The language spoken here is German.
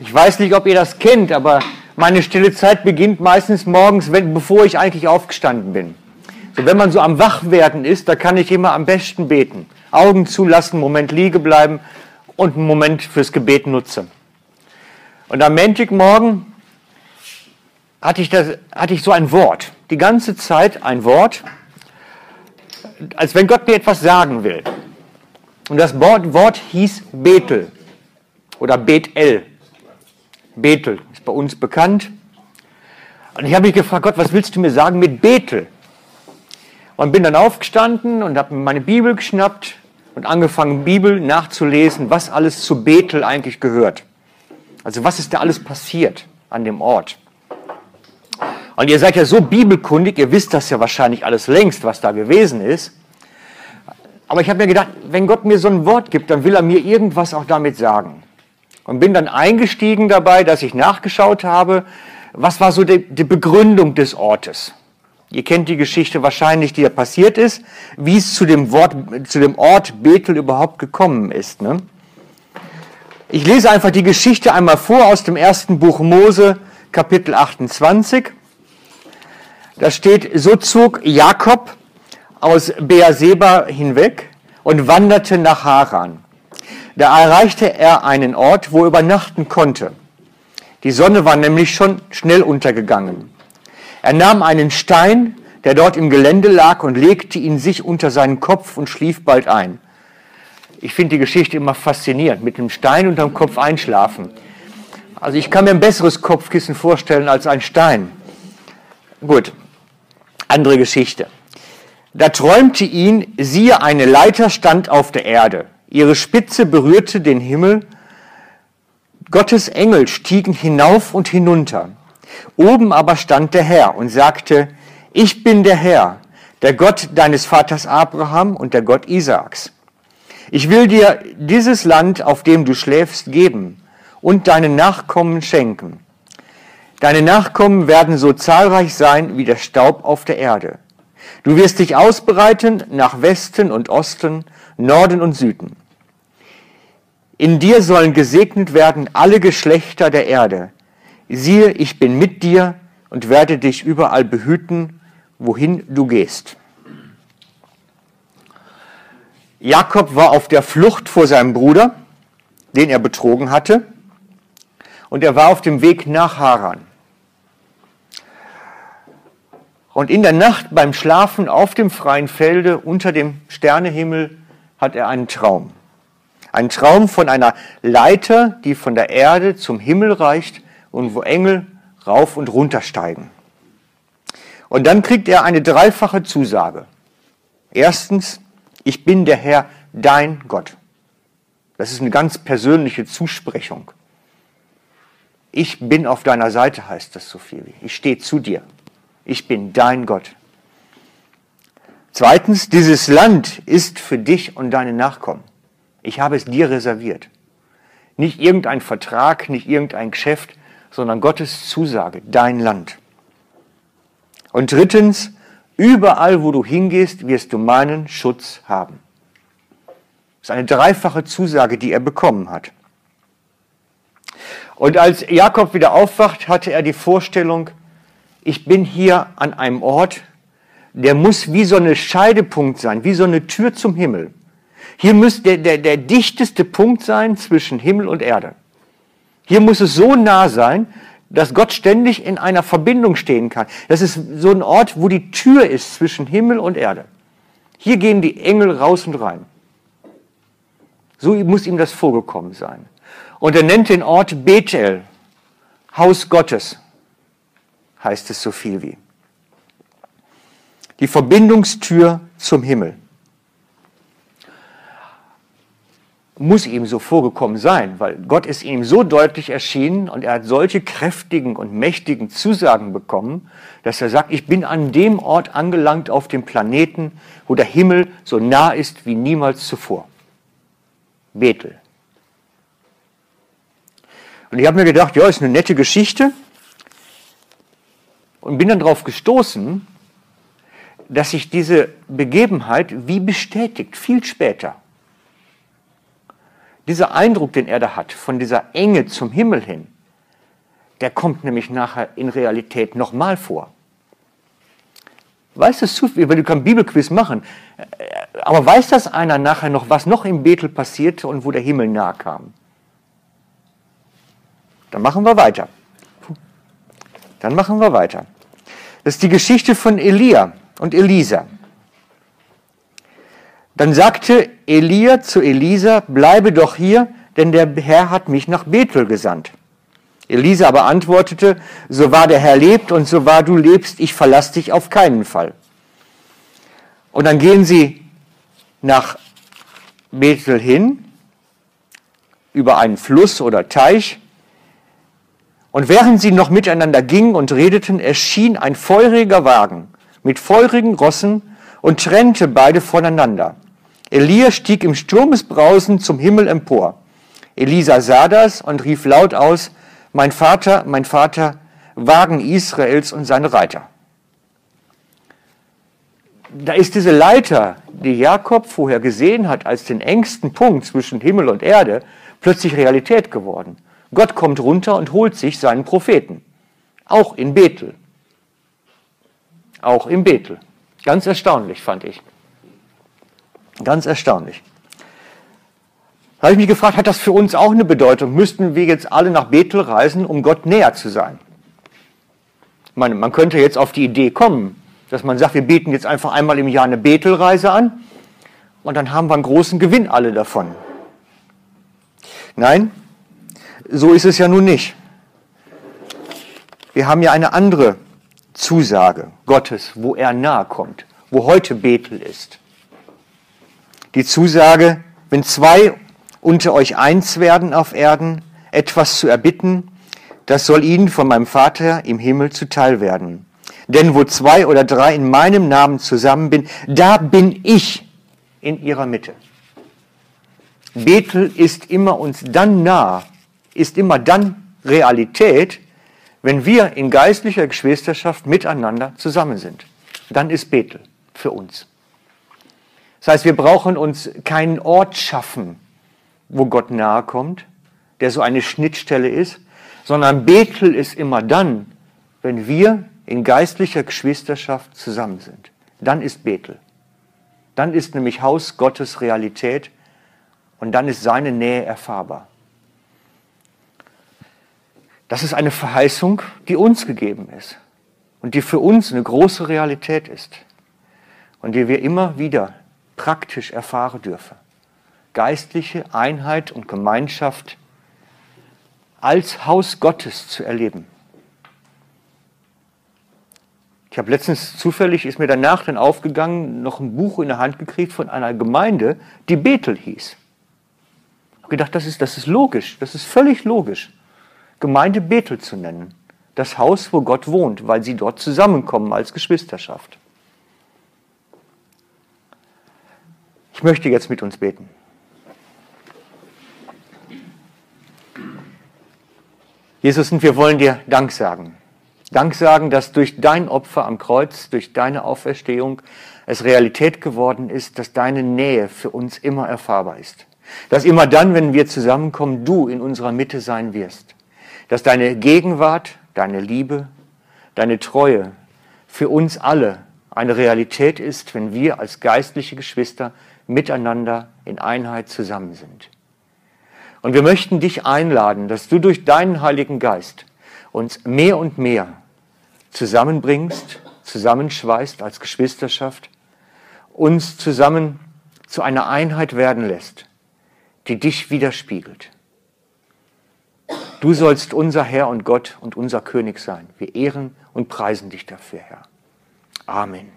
Ich weiß nicht, ob ihr das kennt, aber meine stille Zeit beginnt meistens morgens, wenn, bevor ich eigentlich aufgestanden bin. So, wenn man so am Wachwerden ist, da kann ich immer am besten beten. Augen zulassen, Moment liege bleiben und einen Moment fürs Gebet nutzen. Und am Montagmorgen hatte ich, das, hatte ich so ein Wort, die ganze Zeit ein Wort, als wenn Gott mir etwas sagen will. Und das Wort, Wort hieß Bethel oder Bethel. Bethel ist bei uns bekannt. Und ich habe mich gefragt, Gott, was willst du mir sagen mit Bethel? Und bin dann aufgestanden und habe meine Bibel geschnappt und angefangen, Bibel nachzulesen, was alles zu Bethel eigentlich gehört. Also was ist da alles passiert an dem Ort? Und ihr seid ja so bibelkundig, ihr wisst das ja wahrscheinlich alles längst, was da gewesen ist. Aber ich habe mir gedacht, wenn Gott mir so ein Wort gibt, dann will er mir irgendwas auch damit sagen und bin dann eingestiegen dabei, dass ich nachgeschaut habe, was war so die, die Begründung des Ortes. Ihr kennt die Geschichte wahrscheinlich, die da passiert ist, wie es zu dem, Wort, zu dem Ort Bethel überhaupt gekommen ist. Ne? Ich lese einfach die Geschichte einmal vor aus dem ersten Buch Mose, Kapitel 28. Da steht, so zog Jakob aus Beerseba hinweg und wanderte nach Haran. Da erreichte er einen Ort, wo er übernachten konnte. Die Sonne war nämlich schon schnell untergegangen. Er nahm einen Stein, der dort im Gelände lag, und legte ihn sich unter seinen Kopf und schlief bald ein. Ich finde die Geschichte immer faszinierend, mit einem Stein unterm Kopf einschlafen. Also ich kann mir ein besseres Kopfkissen vorstellen als ein Stein. Gut, andere Geschichte. Da träumte ihn, siehe, eine Leiter stand auf der Erde. Ihre Spitze berührte den Himmel. Gottes Engel stiegen hinauf und hinunter. Oben aber stand der Herr und sagte, ich bin der Herr, der Gott deines Vaters Abraham und der Gott Isaaks. Ich will dir dieses Land, auf dem du schläfst, geben und deinen Nachkommen schenken. Deine Nachkommen werden so zahlreich sein wie der Staub auf der Erde. Du wirst dich ausbreiten nach Westen und Osten Norden und Süden. In dir sollen gesegnet werden alle Geschlechter der Erde. Siehe, ich bin mit dir und werde dich überall behüten, wohin du gehst. Jakob war auf der Flucht vor seinem Bruder, den er betrogen hatte, und er war auf dem Weg nach Haran. Und in der Nacht beim Schlafen auf dem freien Felde unter dem Sternehimmel hat er einen Traum. Ein Traum von einer Leiter, die von der Erde zum Himmel reicht und wo Engel rauf und runter steigen. Und dann kriegt er eine dreifache Zusage. Erstens, ich bin der Herr, dein Gott. Das ist eine ganz persönliche Zusprechung. Ich bin auf deiner Seite, heißt das so viel. Ich stehe zu dir. Ich bin dein Gott. Zweitens, dieses Land ist für dich und deine Nachkommen. Ich habe es dir reserviert. Nicht irgendein Vertrag, nicht irgendein Geschäft, sondern Gottes Zusage, dein Land. Und drittens, überall, wo du hingehst, wirst du meinen Schutz haben. Das ist eine dreifache Zusage, die er bekommen hat. Und als Jakob wieder aufwacht, hatte er die Vorstellung, ich bin hier an einem Ort, der muss wie so eine Scheidepunkt sein, wie so eine Tür zum Himmel. Hier muss der, der, der dichteste Punkt sein zwischen Himmel und Erde. Hier muss es so nah sein, dass Gott ständig in einer Verbindung stehen kann. Das ist so ein Ort, wo die Tür ist zwischen Himmel und Erde. Hier gehen die Engel raus und rein. So muss ihm das vorgekommen sein. Und er nennt den Ort Bethel, Haus Gottes, heißt es so viel wie die Verbindungstür zum Himmel. Muss ihm so vorgekommen sein, weil Gott ist ihm so deutlich erschienen und er hat solche kräftigen und mächtigen Zusagen bekommen, dass er sagt, ich bin an dem Ort angelangt auf dem Planeten, wo der Himmel so nah ist wie niemals zuvor. Bethel. Und ich habe mir gedacht, ja, ist eine nette Geschichte. Und bin dann darauf gestoßen, dass sich diese Begebenheit wie bestätigt, viel später. dieser Eindruck, den er da hat, von dieser Enge zum Himmel hin, der kommt nämlich nachher in Realität nochmal vor. Weiß das zufällig, weil du kannst Bibelquiz machen, aber weiß das einer nachher noch, was noch im Bethel passierte und wo der Himmel nahe kam? Dann machen wir weiter. Dann machen wir weiter. Das ist die Geschichte von Elia und Elisa. Dann sagte Elia zu Elisa, bleibe doch hier, denn der Herr hat mich nach Bethel gesandt. Elisa aber antwortete, so wahr der Herr lebt und so wahr du lebst, ich verlasse dich auf keinen Fall. Und dann gehen sie nach Bethel hin, über einen Fluss oder Teich. Und während sie noch miteinander gingen und redeten, erschien ein feuriger Wagen mit feurigen Rossen und trennte beide voneinander. Elia stieg im Sturmesbrausen zum Himmel empor. Elisa sah das und rief laut aus, mein Vater, mein Vater, Wagen Israels und seine Reiter. Da ist diese Leiter, die Jakob vorher gesehen hat als den engsten Punkt zwischen Himmel und Erde, plötzlich Realität geworden. Gott kommt runter und holt sich seinen Propheten. Auch in Bethel. Auch in Bethel. Ganz erstaunlich, fand ich. Ganz erstaunlich. Da habe ich mich gefragt, hat das für uns auch eine Bedeutung? Müssten wir jetzt alle nach Bethel reisen, um Gott näher zu sein? Ich meine, man könnte jetzt auf die Idee kommen, dass man sagt, wir beten jetzt einfach einmal im Jahr eine Bethelreise an und dann haben wir einen großen Gewinn alle davon. Nein, so ist es ja nun nicht. Wir haben ja eine andere Zusage Gottes, wo er nahe kommt, wo heute Bethel ist die Zusage, wenn zwei unter euch eins werden auf Erden, etwas zu erbitten, das soll ihnen von meinem Vater im Himmel zuteil werden. Denn wo zwei oder drei in meinem Namen zusammen bin, da bin ich in ihrer Mitte. Bethel ist immer uns dann nah, ist immer dann Realität, wenn wir in geistlicher Geschwisterschaft miteinander zusammen sind. Dann ist Bethel für uns. Das heißt, wir brauchen uns keinen Ort schaffen, wo Gott nahe kommt, der so eine Schnittstelle ist, sondern Bethel ist immer dann, wenn wir in geistlicher Geschwisterschaft zusammen sind. Dann ist Bethel. Dann ist nämlich Haus Gottes Realität und dann ist seine Nähe erfahrbar. Das ist eine Verheißung, die uns gegeben ist und die für uns eine große Realität ist und die wir immer wieder praktisch erfahren dürfe. Geistliche Einheit und Gemeinschaft als Haus Gottes zu erleben. Ich habe letztens zufällig, ist mir danach dann aufgegangen, noch ein Buch in der Hand gekriegt von einer Gemeinde, die Bethel hieß. Ich habe gedacht, das ist, das ist logisch, das ist völlig logisch, Gemeinde Bethel zu nennen. Das Haus, wo Gott wohnt, weil sie dort zusammenkommen als Geschwisterschaft. Ich möchte jetzt mit uns beten. Jesus, und wir wollen dir Dank sagen. Dank sagen, dass durch dein Opfer am Kreuz, durch deine Auferstehung es Realität geworden ist, dass deine Nähe für uns immer erfahrbar ist. Dass immer dann, wenn wir zusammenkommen, du in unserer Mitte sein wirst. Dass deine Gegenwart, deine Liebe, deine Treue für uns alle eine Realität ist, wenn wir als geistliche Geschwister miteinander in Einheit zusammen sind. Und wir möchten dich einladen, dass du durch deinen Heiligen Geist uns mehr und mehr zusammenbringst, zusammenschweißt als Geschwisterschaft, uns zusammen zu einer Einheit werden lässt, die dich widerspiegelt. Du sollst unser Herr und Gott und unser König sein. Wir ehren und preisen dich dafür, Herr. Amen.